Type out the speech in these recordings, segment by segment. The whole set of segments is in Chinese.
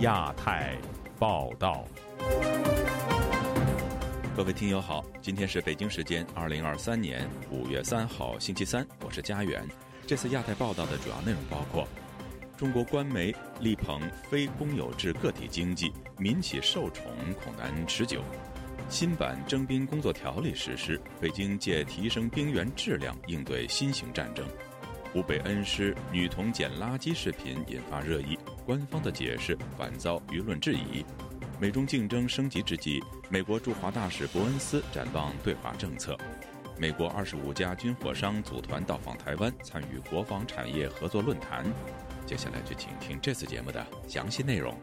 亚太报道，各位听友好，今天是北京时间二零二三年五月三号星期三，我是佳远。这次亚太报道的主要内容包括：中国官媒力捧非公有制个体经济，民企受宠恐难持久；新版征兵工作条例实施，北京借提升兵员质量应对新型战争。湖北恩施女童捡垃圾视频引发热议，官方的解释反遭舆论质疑。美中竞争升级之际，美国驻华大使伯恩斯展望对华政策。美国二十五家军火商组团到访台湾，参与国防产业合作论坛。接下来就请听这次节目的详细内容。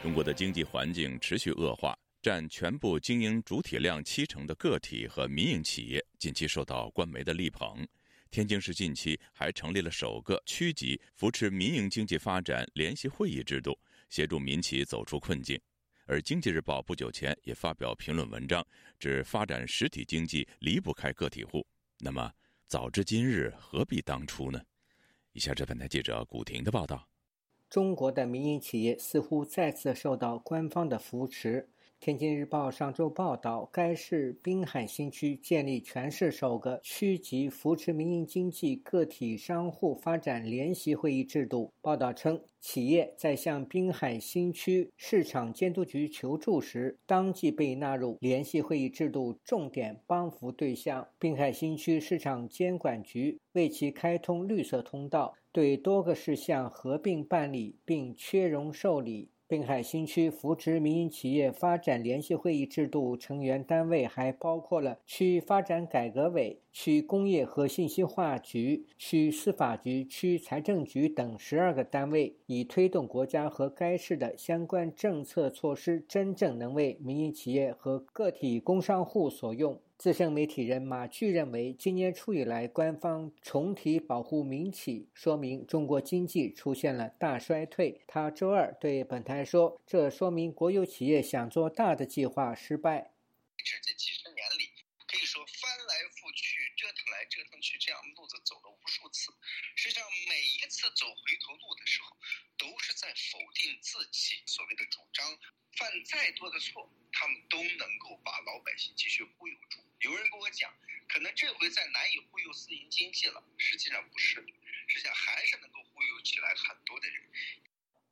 中国的经济环境持续恶化。占全部经营主体量七成的个体和民营企业近期受到官媒的力捧。天津市近期还成立了首个区级扶持民营经济发展联席会议制度，协助民企走出困境。而《经济日报》不久前也发表评论文章，指发展实体经济离不开个体户。那么，早知今日，何必当初呢？以下是本台记者古婷的报道：中国的民营企业似乎再次受到官方的扶持。天津日报上周报道，该市滨海新区建立全市首个区级扶持民营经济个体商户发展联席会议制度。报道称，企业在向滨海新区市场监督局求助时，当即被纳入联席会议制度重点帮扶对象。滨海新区市场监管局为其开通绿色通道，对多个事项合并办理并缺容受理。滨海新区扶持民营企业发展联席会议制度成员单位还包括了区发展改革委、区工业和信息化局、区司法局、区财政局等十二个单位，以推动国家和该市的相关政策措施真正能为民营企业和个体工商户所用。资深媒体人马巨认为，今年初以来，官方重提保护民企，说明中国经济出现了大衰退。他周二对本台说：“这说明国有企业想做大的计划失败。这这几十年里，可以说翻来覆去、折腾来折腾去，这样路子走了无数次。实际上，每一次走回头路的时候，都是在否定自己所谓的主张。犯再多的错，他们都能够把老百姓继续忽悠住。”有人跟我讲，可能这回再难以忽悠私营经济了。实际上不是，实际上还是能够忽悠起来很多的人。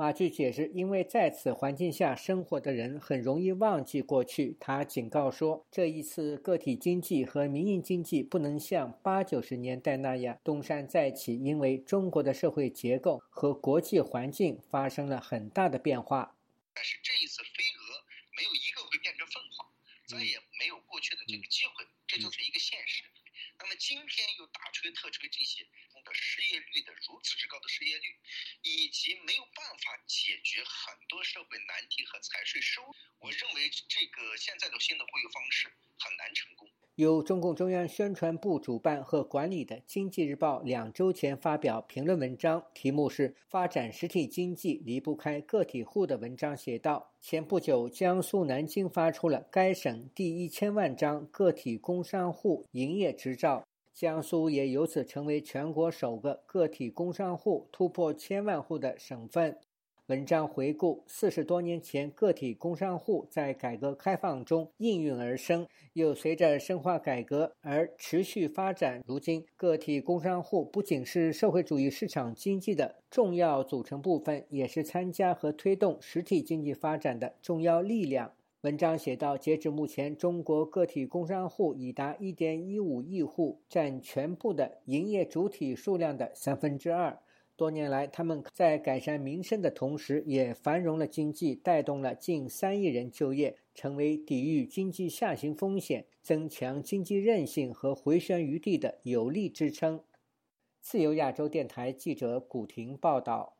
马具解释，因为在此环境下生活的人很容易忘记过去。他警告说，这一次个体经济和民营经济不能像八九十年代那样东山再起，因为中国的社会结构和国际环境发生了很大的变化。但是这一次飞蛾没有一个会变成凤凰，再也。没有过去的这个机会，这就是一个现实。那么今天又大吹特吹这些失业率的如此之高的失业率，以及没有办法解决很多社会难题和财税收入，我认为这个现在的新的会议方式很难成功。由中共中央宣传部主办和管理的《经济日报》两周前发表评论文章，题目是“发展实体经济离不开个体户”的文章写道：前不久，江苏南京发出了该省第一千万张个体工商户营业执照，江苏也由此成为全国首个个体工商户突破千万户的省份。文章回顾四十多年前，个体工商户在改革开放中应运而生，又随着深化改革而持续发展。如今，个体工商户不仅是社会主义市场经济的重要组成部分，也是参加和推动实体经济发展的重要力量。文章写道：截至目前，中国个体工商户已达1.15亿户，占全部的营业主体数量的三分之二。多年来，他们在改善民生的同时，也繁荣了经济，带动了近三亿人就业，成为抵御经济下行风险、增强经济韧性和回旋余地的有力支撑。自由亚洲电台记者古婷报道：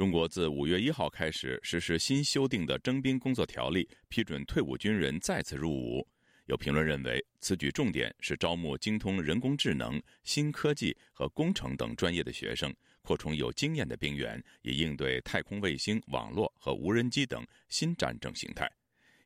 中国自五月一号开始实施新修订的征兵工作条例，批准退伍军人再次入伍。有评论认为，此举重点是招募精通人工智能、新科技和工程等专业的学生。扩充有经验的兵员，以应对太空卫星、网络和无人机等新战争形态。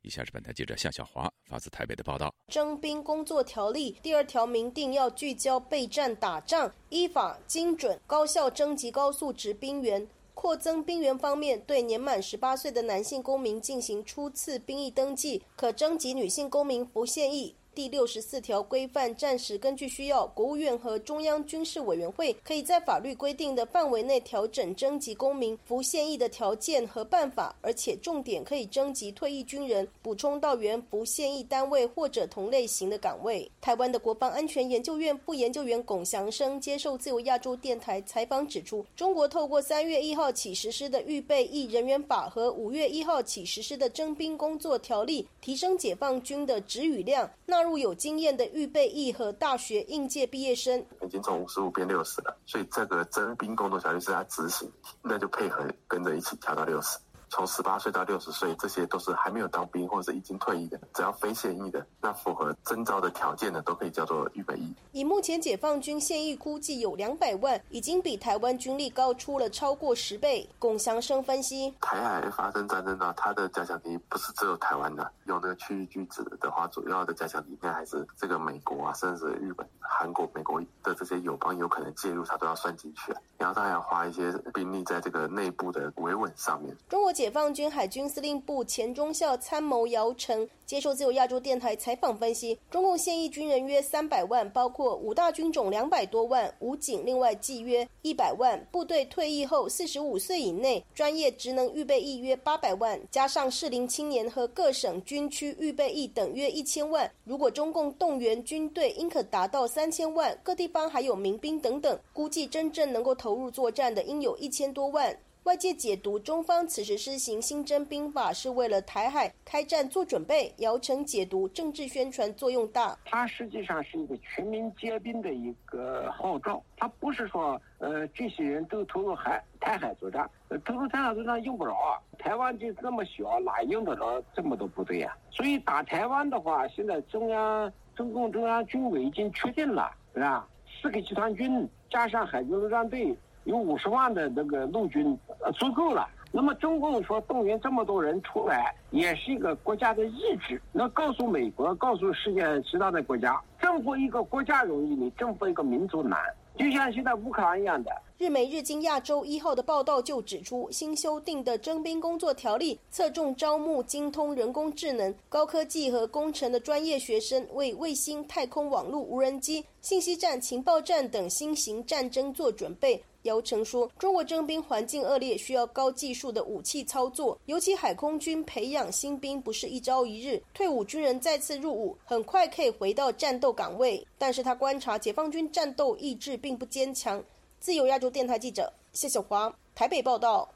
以下是本台记者夏小华发自台北的报道：征兵工作条例第二条明定，要聚焦备战打仗，依法精准高效征集高素质兵员。扩增兵员方面，对年满十八岁的男性公民进行初次兵役登记，可征集女性公民不现役。第六十四条规范战时根据需要，国务院和中央军事委员会可以在法律规定的范围内调整征集公民服现役的条件和办法，而且重点可以征集退役军人，补充到原服现役单位或者同类型的岗位。台湾的国防安全研究院副研究员龚祥生接受自由亚洲电台采访指出，中国透过三月一号起实施的预备役人员法和五月一号起实施的征兵工作条例，提升解放军的指语量。纳入有经验的预备役和大学应届毕业生，已经从五十五变六十了，所以这个征兵工作条例是他执行，那就配合跟着一起调到六十。从十八岁到六十岁，这些都是还没有当兵或者是已经退役的，只要非现役的，那符合征召的条件的，都可以叫做预备役。以目前解放军现役估计有两百万，已经比台湾军力高出了超过十倍。龚祥生分析，台海发生战争呢，它的加强敌不是只有台湾的，用那个区域拒止的话，主要的加强敌应该还是这个美国啊，甚至日本、韩国、美国的这些友邦有可能介入，它都要算进去。然后他还要花一些兵力在这个内部的维稳上面。中国解放军海军司令部前中校参谋姚成接受自由亚洲电台采访分析，中共现役军人约三百万，包括五大军种两百多万，武警另外计约一百万，部队退役后四十五岁以内专业职能预备役约八百万，加上适龄青年和各省军区预备役等约一千万。如果中共动员军队，应可达到三千万。各地方还有民兵等等，估计真正能够投入作战的应有一千多万。外界解读中方此时施行新征兵法是为了台海开战做准备，姚晨解读政治宣传作用大。它实际上是一个全民皆兵的一个号召，它不是说呃这些人都投入海台海作战，呃投入台海作战用不着啊。台湾就这么小，哪用得着这么多部队呀？所以打台湾的话，现在中央中共中央军委已经确定了，是吧？四个集团军加上海军陆战队。有五十万的那个陆军，呃，足够了。那么中共说动员这么多人出来，也是一个国家的意志。那告诉美国，告诉世界其他的国家，征服一个国家容易，你征服一个民族难。就像现在乌克兰一样的。日媒日经亚洲一号的报道就指出，新修订的征兵工作条例侧重招募精通人工智能、高科技和工程的专业学生，为卫星、太空、网络、无人机、信息战、情报战等新型战争做准备。姚成说：“中国征兵环境恶劣，需要高技术的武器操作，尤其海空军培养新兵不是一朝一日。退伍军人再次入伍，很快可以回到战斗岗位。但是他观察解放军战斗意志并不坚强。”自由亚洲电台记者谢小华台北报道：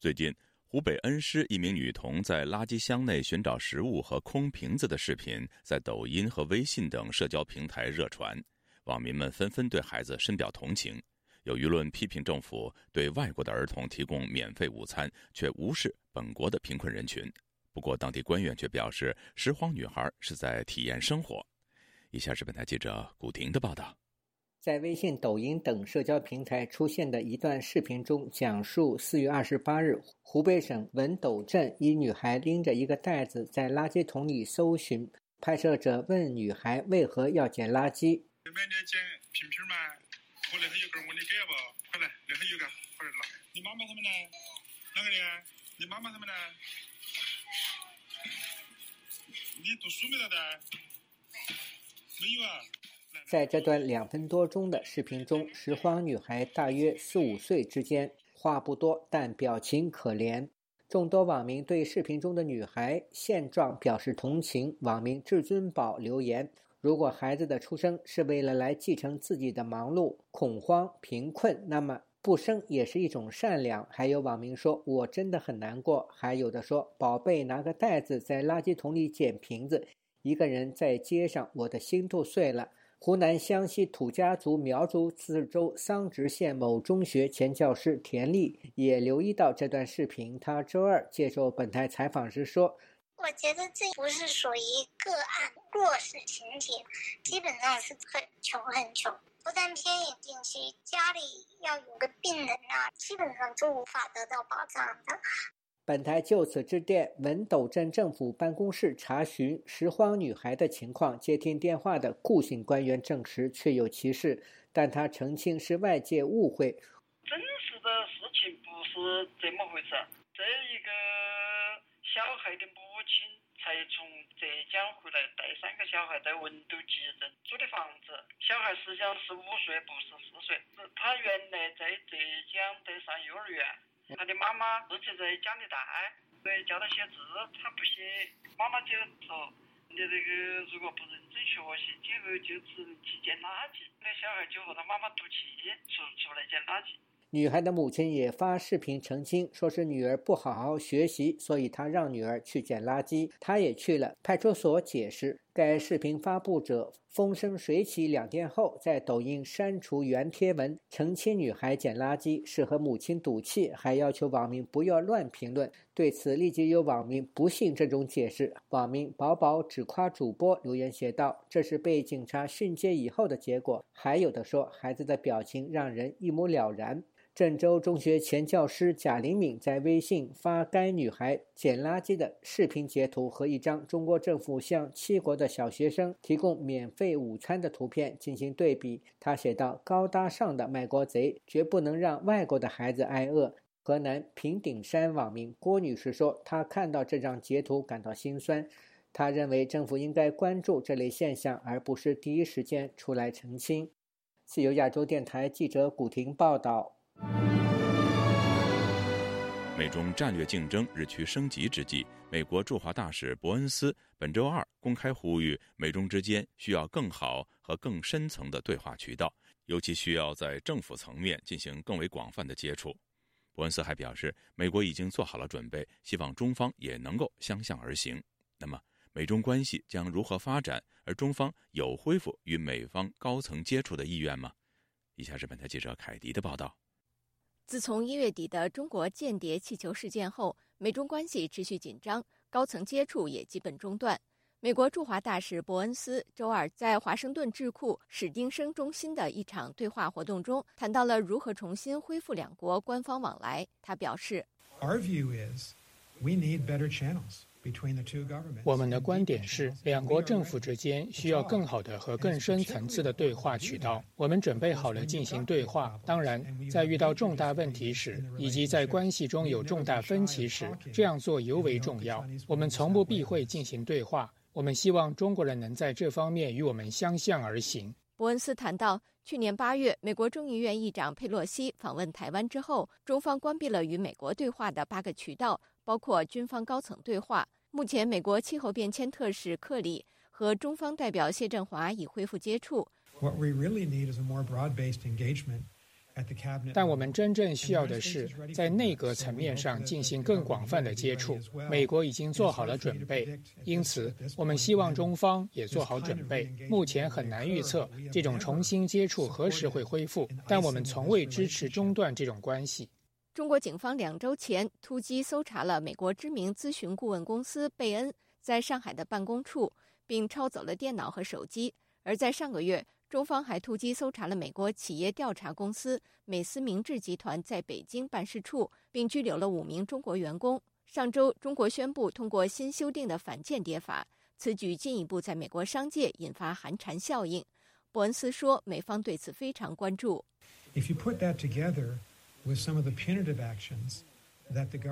最近，湖北恩施一名女童在垃圾箱内寻找食物和空瓶子的视频，在抖音和微信等社交平台热传，网民们纷纷对孩子深表同情。有舆论批评政府对外国的儿童提供免费午餐，却无视本国的贫困人群。不过，当地官员却表示，拾荒女孩是在体验生活。以下是本台记者古婷的报道。在微信、抖音等社交平台出现的一段视频中，讲述四月二十八日，湖北省文斗镇一女孩拎着一个袋子在垃圾桶里搜寻。拍摄者问女孩为何要捡垃圾。我那头有根，我你给不？快来，那头有个，快来拿。你妈妈他们呢？哪个的？你妈妈他们呢？你读书没得的？没有啊。在这段两分多钟的视频中，拾荒女孩大约四五岁之间，话不多，但表情可怜。众多网民对视频中的女孩现状表示同情。网民至尊宝留言。如果孩子的出生是为了来继承自己的忙碌、恐慌、贫困，那么不生也是一种善良。还有网民说：“我真的很难过。”还有的说：“宝贝，拿个袋子在垃圾桶里捡瓶子，一个人在街上，我的心都碎了。”湖南湘西土家族苗族自治州桑植县某中学前教师田丽也留意到这段视频。他周二接受本台采访时说。我觉得这不是属于个案弱势群体，基本上是很穷很穷，不但偏远地区家里要有个病人啊，基本上都无法得到保障的。本台就此致电文斗镇政府办公室查询拾荒女孩的情况，接听电话的顾姓官员证实确有其事，但他澄清是外界误会。真实的事情不是这么回事，这一个小孩的母亲才从浙江回来，带三个小孩在文都集镇租的房子，小孩实际上是五岁，不是四岁。他原来在浙江在上幼儿园。他的妈妈自己在家里带，所以教他写字，他不写。妈妈就说：“你这个如果不认真学习，今后就只能去捡垃圾。”那小孩就和他妈妈赌气，出出来捡垃圾。女孩的母亲也发视频澄清，说是女儿不好好学习，所以她让女儿去捡垃圾。她也去了派出所解释。该视频发布者风生水起，两天后在抖音删除原贴文，澄清女孩捡垃圾是和母亲赌气，还要求网民不要乱评论。对此，立即有网民不信这种解释。网民宝宝只夸主播留言写道：“这是被警察训诫以后的结果。”还有的说，孩子的表情让人一目了然。郑州中学前教师贾玲敏在微信发该女孩捡垃圾的视频截图和一张中国政府向七国的小学生提供免费午餐的图片进行对比。他写道：“高大上的卖国贼绝不能让外国的孩子挨饿。”河南平顶山网民郭女士说：“她看到这张截图感到心酸，她认为政府应该关注这类现象，而不是第一时间出来澄清。”自由亚洲电台记者古婷报道。美中战略竞争日趋升级之际，美国驻华大使伯恩斯本周二公开呼吁，美中之间需要更好和更深层的对话渠道，尤其需要在政府层面进行更为广泛的接触。伯恩斯还表示，美国已经做好了准备，希望中方也能够相向而行。那么，美中关系将如何发展？而中方有恢复与美方高层接触的意愿吗？以下是本台记者凯迪的报道。自从一月底的中国间谍气球事件后，美中关系持续紧张，高层接触也基本中断。美国驻华大使伯恩斯周二在华盛顿智库史丁生中心的一场对话活动中，谈到了如何重新恢复两国官方往来。他表示：“Our view is we need better channels.” 我们的观点是，两国政府之间需要更好的和更深层次的对话渠道。我们准备好了进行对话。当然，在遇到重大问题时，以及在关系中有重大分歧时，这样做尤为重要。我们从不避讳进行对话。我们希望中国人能在这方面与我们相向而行。伯恩斯谈到，去年八月，美国众议院议长佩洛西访问台湾之后，中方关闭了与美国对话的八个渠道，包括军方高层对话。目前，美国气候变迁特使克里和中方代表谢振华已恢复接触。但我们真正需要的是在内阁层面上进行更广泛的接触。美国已经做好了准备，因此我们希望中方也做好准备。目前很难预测这种重新接触何时会恢复，但我们从未支持中断这种关系。中国警方两周前突击搜查了美国知名咨询顾问公司贝恩在上海的办公处，并抄走了电脑和手机。而在上个月，中方还突击搜查了美国企业调查公司美思明智集团在北京办事处，并拘留了五名中国员工。上周，中国宣布通过新修订的反间谍法，此举进一步在美国商界引发寒蝉效应。伯恩斯说，美方对此非常关注。If you put that together.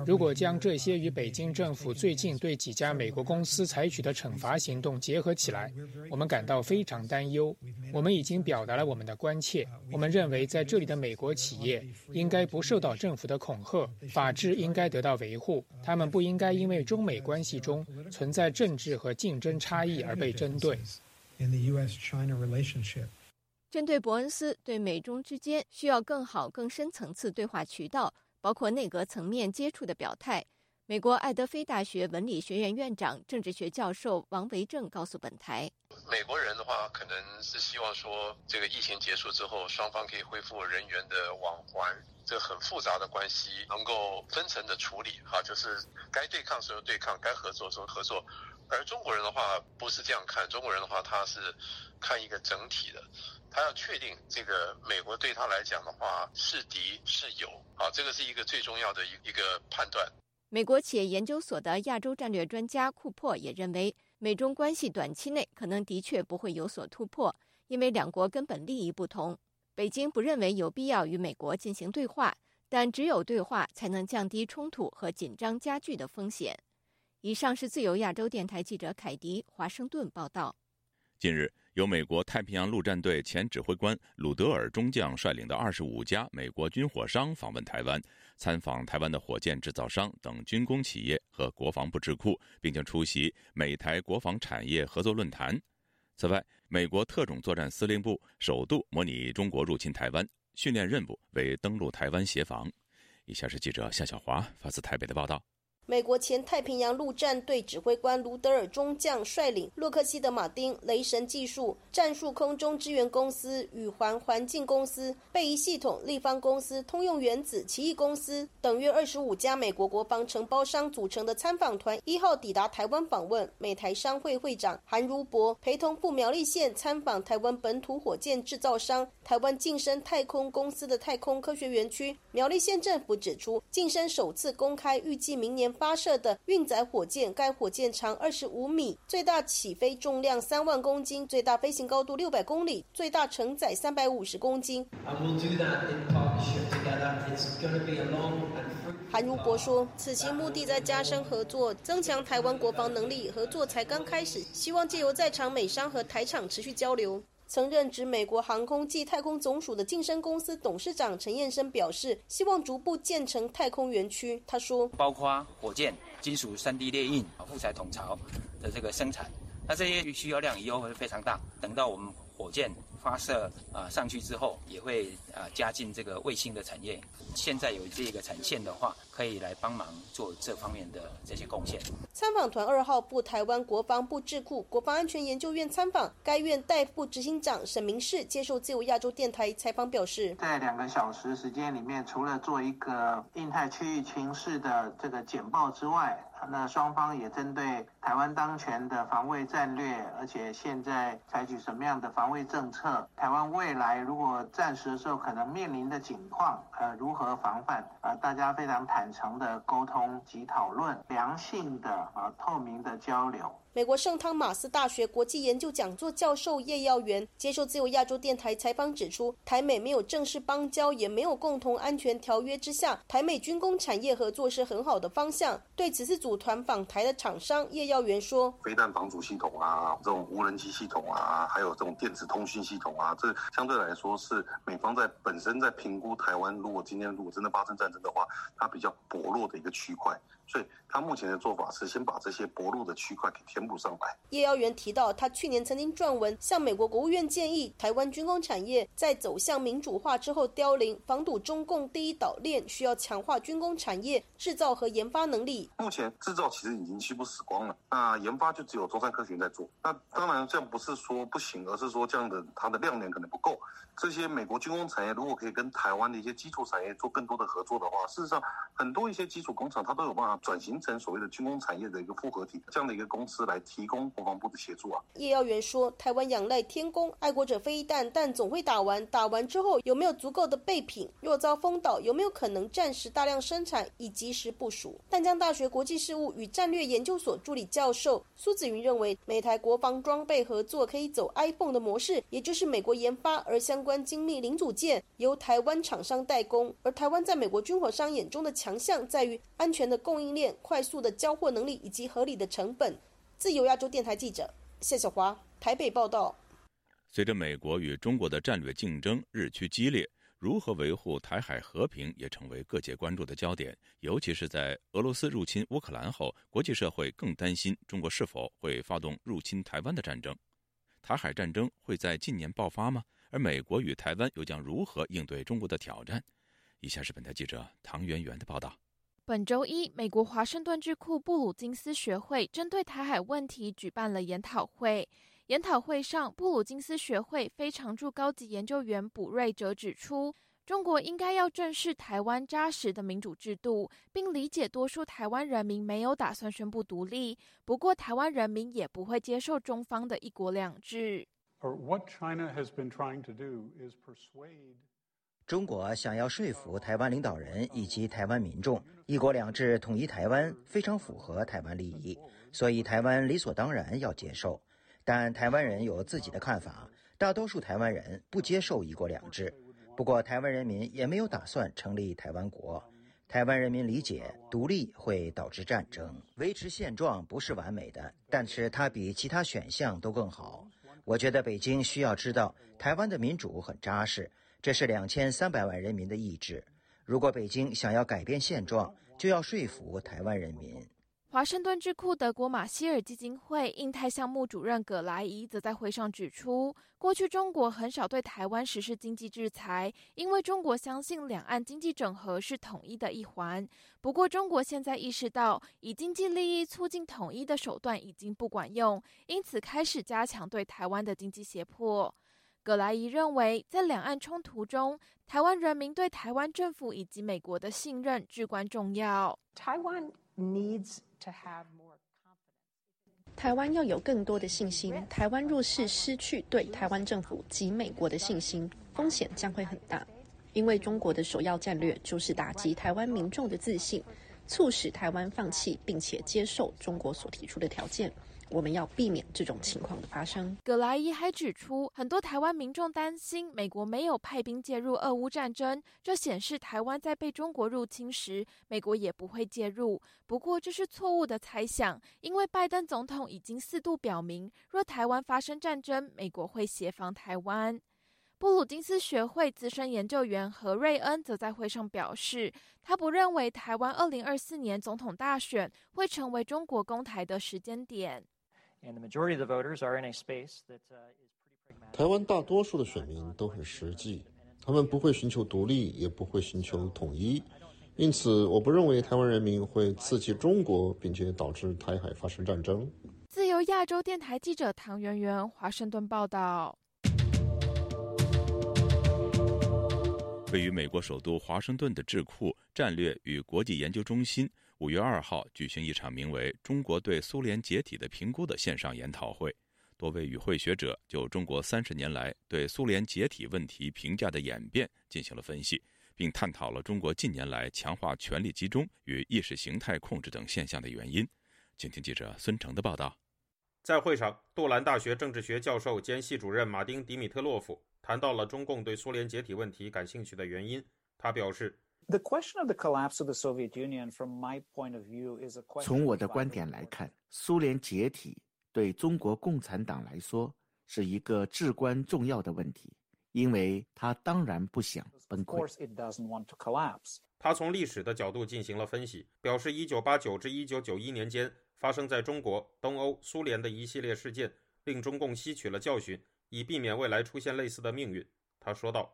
如果将这些与北京政府最近对几家美国公司采取的惩罚行动结合起来，我们感到非常担忧。我们已经表达了我们的关切。我们认为，在这里的美国企业应该不受到政府的恐吓，法治应该得到维护，他们不应该因为中美关系中存在政治和竞争差异而被针对。针对伯恩斯对美中之间需要更好、更深层次对话渠道，包括内阁层面接触的表态，美国爱德菲大学文理学院院长、政治学教授王维正告诉本台：“美国人的话可能是希望说，这个疫情结束之后，双方可以恢复人员的往还，这很复杂的关系能够分层的处理，哈，就是该对抗时候对抗，该合作时候合作。而中国人的话不是这样看，中国人的话他是看一个整体的。”他要确定这个美国对他来讲的话是敌是友，啊，这个是一个最重要的一一个判断。美国企业研究所的亚洲战略专家库珀也认为，美中关系短期内可能的确不会有所突破，因为两国根本利益不同。北京不认为有必要与美国进行对话，但只有对话才能降低冲突和紧张加剧的风险。以上是自由亚洲电台记者凯迪华盛顿报道。近日。由美国太平洋陆战队前指挥官鲁德尔中将率领的二十五家美国军火商访问台湾，参访台湾的火箭制造商等军工企业和国防部智库，并将出席美台国防产业合作论坛。此外，美国特种作战司令部首度模拟中国入侵台湾，训练任务为登陆台湾协防。以下是记者夏小华发自台北的报道。美国前太平洋陆战队指挥官卢德尔中将率领洛克希德马丁、雷神技术、战术空中支援公司、宇环环境公司、贝仪系统、立方公司、通用原子、奇异公司等约二十五家美国国防承包商组成的参访团一号抵达台湾访问。美台商会会长韩如博陪同赴苗栗县参访台湾本土火箭制造商台湾晋升太空公司的太空科学园区。苗栗县政府指出，晋升首次公开，预计明年。发射的运载火箭，该火箭长二十五米，最大起飞重量三万公斤，最大飞行高度六百公里，最大承载三百五十公斤。韩如博说，此行目的在加深合作，增强台湾国防能力，合作才刚开始，希望借由在场美商和台厂持续交流。曾任职美国航空暨太空总署的晋升公司董事长陈彦生表示，希望逐步建成太空园区。他说：“包括火箭、金属 3D 列印、复材统槽的这个生产，那这些需要量以后会非常大。等到我们火箭。”发射啊上去之后，也会啊加进这个卫星的产业。现在有这个产线的话，可以来帮忙做这方面的这些贡献。参访团二号赴台湾国防部智库国防安全研究院参访，该院代副执行长沈明世接受自由亚洲电台采访表示，在两个小时时间里面，除了做一个印太区域情势的这个简报之外，那双方也针对台湾当前的防卫战略，而且现在采取什么样的防卫政策，台湾未来如果战时的时候可能面临的情况，呃，如何防范？呃，大家非常坦诚的沟通及讨论，良性的啊透明的交流。美国圣汤马斯大学国际研究讲座教授叶耀元接受自由亚洲电台采访指出，台美没有正式邦交，也没有共同安全条约之下，台美军工产业合作是很好的方向。对此次组团访台的厂商，叶耀元说：“飞弹防阻系统啊，这种无人机系统啊，还有这种电子通讯系统啊，这相对来说是美方在本身在评估台湾，如果今天如果真的发生战争的话，它比较薄弱的一个区块。”所以，他目前的做法是先把这些薄弱的区块给填补上来。叶耀元提到，他去年曾经撰文向美国国务院建议，台湾军工产业在走向民主化之后凋零，防堵中共第一岛链，需要强化军工产业制造和研发能力。目前制造其实已经几乎死光了，那研发就只有中山科学在做。那当然，这样不是说不行，而是说这样的它的量能可能不够。这些美国军工产业如果可以跟台湾的一些基础产业做更多的合作的话，事实上很多一些基础工厂它都有办法。转型成所谓的军工产业的一个复合体，这样的一个公司来提供国防部的协助啊。叶耀元说，台湾仰赖天宫爱国者飞弹，但总会打完，打完之后有没有足够的备品？若遭封岛，有没有可能暂时大量生产以及时部署？淡江大学国际事务与战略研究所助理教授苏子云认为，美台国防装备合作可以走 iPhone 的模式，也就是美国研发，而相关精密零组件由台湾厂商代工。而台湾在美国军火商眼中的强项在于安全的供应。链快速的交货能力以及合理的成本。自由亚洲电台记者谢小华台北报道。随着美国与中国的战略竞争日趋激烈，如何维护台海和平也成为各界关注的焦点。尤其是在俄罗斯入侵乌克兰后，国际社会更担心中国是否会发动入侵台湾的战争。台海战争会在近年爆发吗？而美国与台湾又将如何应对中国的挑战？以下是本台记者唐媛媛的报道。本周一，美国华盛顿智库布鲁金斯学会针对台海问题举办了研讨会。研讨会上，布鲁金斯学会非常驻高级研究员卜瑞哲指出，中国应该要正视台湾扎实的民主制度，并理解多数台湾人民没有打算宣布独立。不过，台湾人民也不会接受中方的一国两制。中国想要说服台湾领导人以及台湾民众，一国两制统一台湾非常符合台湾利益，所以台湾理所当然要接受。但台湾人有自己的看法，大多数台湾人不接受一国两制。不过，台湾人民也没有打算成立台湾国。台湾人民理解，独立会导致战争，维持现状不是完美的，但是它比其他选项都更好。我觉得北京需要知道，台湾的民主很扎实，这是两千三百万人民的意志。如果北京想要改变现状，就要说服台湾人民。华盛顿智库德国马歇尔基金会印太项目主任葛莱伊则在会上指出，过去中国很少对台湾实施经济制裁，因为中国相信两岸经济整合是统一的一环。不过，中国现在意识到以经济利益促进统一的手段已经不管用，因此开始加强对台湾的经济胁迫。葛莱伊认为，在两岸冲突中，台湾人民对台湾政府以及美国的信任至关重要。台湾 needs to have more 台湾要有更多的信心。台湾若是失去对台湾政府及美国的信心，风险将会很大。因为中国的首要战略就是打击台湾民众的自信，促使台湾放弃并且接受中国所提出的条件。我们要避免这种情况的发生。葛莱伊还指出，很多台湾民众担心美国没有派兵介入俄乌战争，这显示台湾在被中国入侵时，美国也不会介入。不过这是错误的猜想，因为拜登总统已经四度表明，若台湾发生战争，美国会协防台湾。布鲁金斯学会资深研究员何瑞恩则在会上表示，他不认为台湾二零二四年总统大选会成为中国攻台的时间点。台湾大多数的选民都很实际，他们不会寻求独立，也不会寻求统一，因此我不认为台湾人民会刺激中国，并且导致台海发生战争。自由亚洲电台记者唐媛媛华盛顿报道。位于美国首都华盛顿的智库战略与国际研究中心。五月二号举行一场名为《中国对苏联解体的评估》的线上研讨会，多位与会学者就中国三十年来对苏联解体问题评价的演变进行了分析，并探讨了中国近年来强化权力集中与意识形态控制等现象的原因。请听记者孙成的报道。在会上，杜兰大学政治学教授兼系主任马丁·迪米特洛夫谈到了中共对苏联解体问题感兴趣的原因。他表示。从我的观点来看，苏联解体对中国共产党来说是一个至关重要的问题，因为他当然不想崩溃。他从历史的角度进行了分析，表示1989至1991年间发生在中国、东欧、苏联的一系列事件，令中共吸取了教训，以避免未来出现类似的命运。他说道。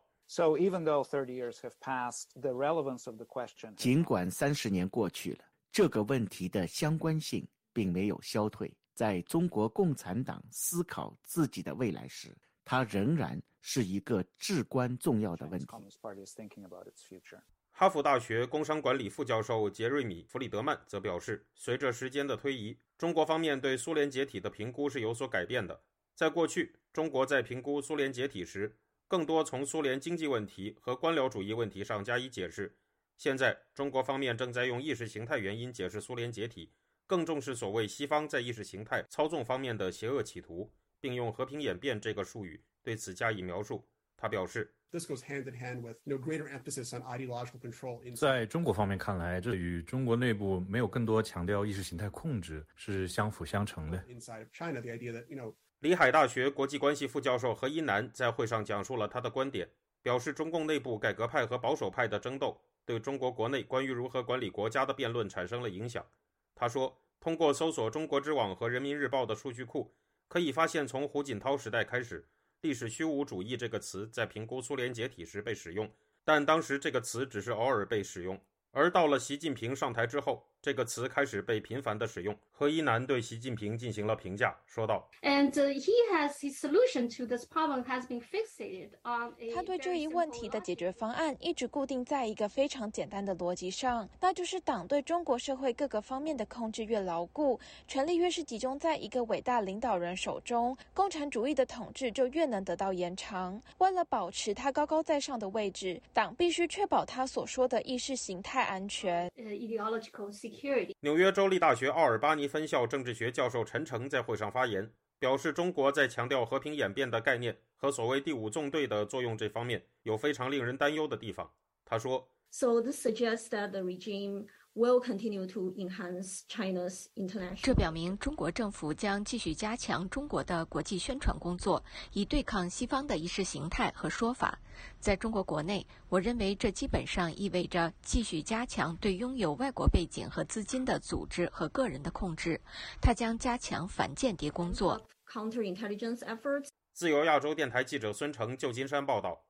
尽管三十年过去了，这个问题的相关性并没有消退。在中国共产党思考自己的未来时，它仍然是一个至关重要的问题。哈佛大学工商管理副教授杰瑞米·弗里德曼则表示，随着时间的推移，中国方面对苏联解体的评估是有所改变的。在过去，中国在评估苏联解体时，更多从苏联经济问题和官僚主义问题上加以解释。现在，中国方面正在用意识形态原因解释苏联解体，更重视所谓西方在意识形态操纵方面的邪恶企图，并用和平演变这个术语对此加以描述。他表示，在中国方面看来，这与中国内部没有更多强调意识形态控制是相辅相成的。里海大学国际关系副教授何一南在会上讲述了他的观点，表示中共内部改革派和保守派的争斗对中国国内关于如何管理国家的辩论产生了影响。他说，通过搜索中国知网和人民日报的数据库，可以发现从胡锦涛时代开始，历史虚无主义这个词在评估苏联解体时被使用，但当时这个词只是偶尔被使用。而到了习近平上台之后，这个词开始被频繁的使用。何一南对习近平进行了评价，说道：“And he has his solution to this problem has been fixated on。”他对这一问题的解决方案一直固定在一个非常简单的逻辑上，那就是党对中国社会各个方面的控制越牢固，权力越是集中在一个伟大领导人手中，共产主义的统治就越能得到延长。为了保持他高高在上的位置，党必须确保他所说的意识形态安全。ideological security 纽约州立大学奥尔巴尼分校政治学教授陈诚在会上发言，表示中国在强调和平演变的概念和所谓第五纵队的作用这方面有非常令人担忧的地方。他说：“So this suggests that the regime will continue to enhance China's international。”这表明中国政府将继续加强中国的国际宣传工作，以对抗西方的意识形态和说法。在中国国内，我认为这基本上意味着继续加强对拥有外国背景和资金的组织和个人的控制。它将加强反间谍工作。counterintelligence efforts 自由亚洲电台记者孙成，旧金山报道。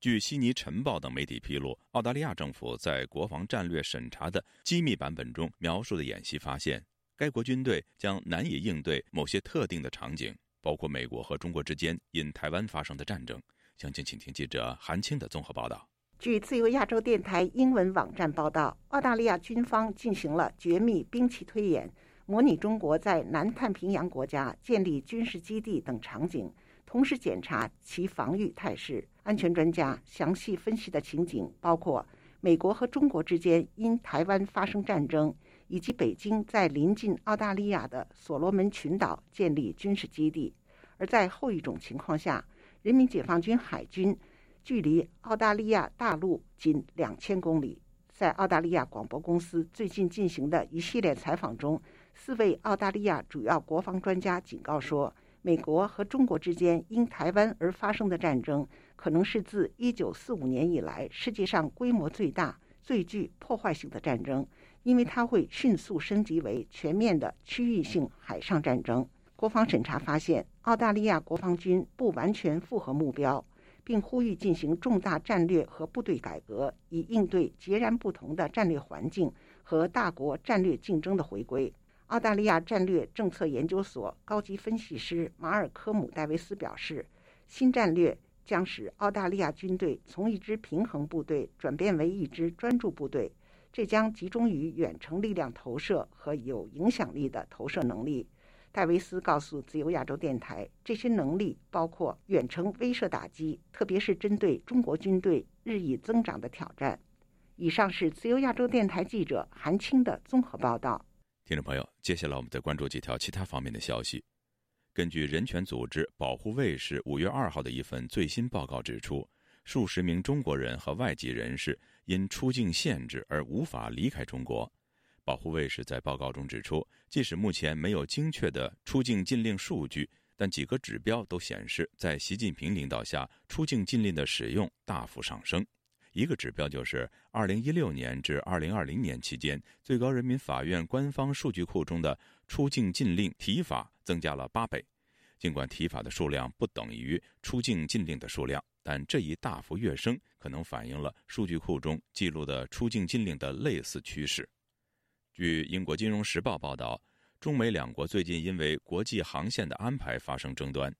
据悉尼晨报等媒体披露，澳大利亚政府在国防战略审查的机密版本中描述的演习发现，该国军队将难以应对某些特定的场景，包括美国和中国之间因台湾发生的战争。详情，请听记者韩青的综合报道。据自由亚洲电台英文网站报道，澳大利亚军方进行了绝密兵器推演，模拟中国在南太平洋国家建立军事基地等场景，同时检查其防御态势。安全专家详细分析的情景包括美国和中国之间因台湾发生战争，以及北京在临近澳大利亚的所罗门群岛建立军事基地。而在后一种情况下，人民解放军海军距离澳大利亚大陆仅两千公里。在澳大利亚广播公司最近进行的一系列采访中，四位澳大利亚主要国防专家警告说，美国和中国之间因台湾而发生的战争可能是自1945年以来世界上规模最大、最具破坏性的战争，因为它会迅速升级为全面的区域性海上战争。国防审查发现，澳大利亚国防军不完全符合目标，并呼吁进行重大战略和部队改革，以应对截然不同的战略环境和大国战略竞争的回归。澳大利亚战略政策研究所高级分析师马尔科姆·戴维斯表示，新战略将使澳大利亚军队从一支平衡部队转变为一支专注部队，这将集中于远程力量投射和有影响力的投射能力。戴维斯告诉自由亚洲电台，这些能力包括远程威慑打击，特别是针对中国军队日益增长的挑战。以上是自由亚洲电台记者韩青的综合报道。听众朋友，接下来我们再关注几条其他方面的消息。根据人权组织保护卫士五月二号的一份最新报告指出，数十名中国人和外籍人士因出境限制而无法离开中国。保护卫士在报告中指出，即使目前没有精确的出境禁令数据，但几个指标都显示，在习近平领导下，出境禁令的使用大幅上升。一个指标就是2016年至2020年期间，最高人民法院官方数据库中的出境禁令提法增加了八倍。尽管提法的数量不等于出境禁令的数量，但这一大幅跃升可能反映了数据库中记录的出境禁令的类似趋势。据英国《金融时报》报道，中美两国最近因为国际航线的安排发生争端。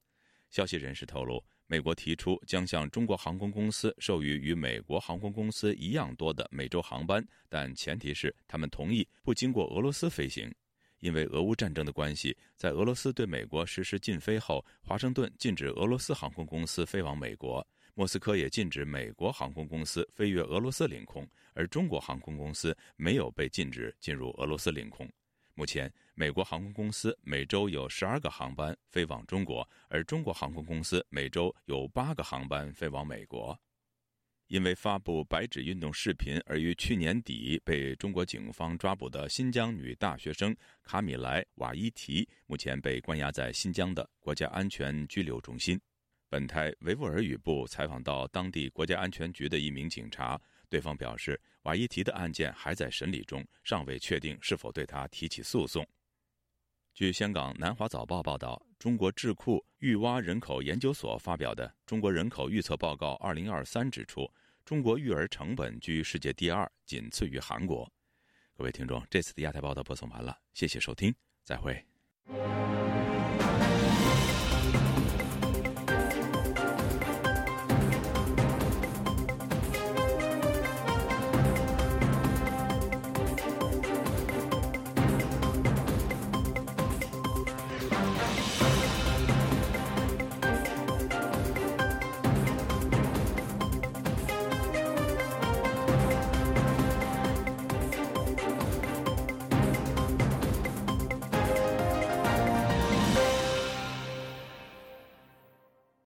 消息人士透露，美国提出将向中国航空公司授予与美国航空公司一样多的美洲航班，但前提是他们同意不经过俄罗斯飞行。因为俄乌战争的关系，在俄罗斯对美国实施禁飞后，华盛顿禁止俄罗斯航空公司飞往美国。莫斯科也禁止美国航空公司飞越俄罗斯领空，而中国航空公司没有被禁止进入俄罗斯领空。目前，美国航空公司每周有十二个航班飞往中国，而中国航空公司每周有八个航班飞往美国。因为发布“白纸运动”视频而于去年底被中国警方抓捕的新疆女大学生卡米莱·瓦伊提，目前被关押在新疆的国家安全拘留中心。本台维吾尔语部采访到当地国家安全局的一名警察，对方表示，瓦伊提的案件还在审理中，尚未确定是否对他提起诉讼。据香港南华早报报道，中国智库育蛙人口研究所发表的《中国人口预测报告2023》指出，中国育儿成本居世界第二，仅次于韩国。各位听众，这次的亚太报道播送完了，谢谢收听，再会。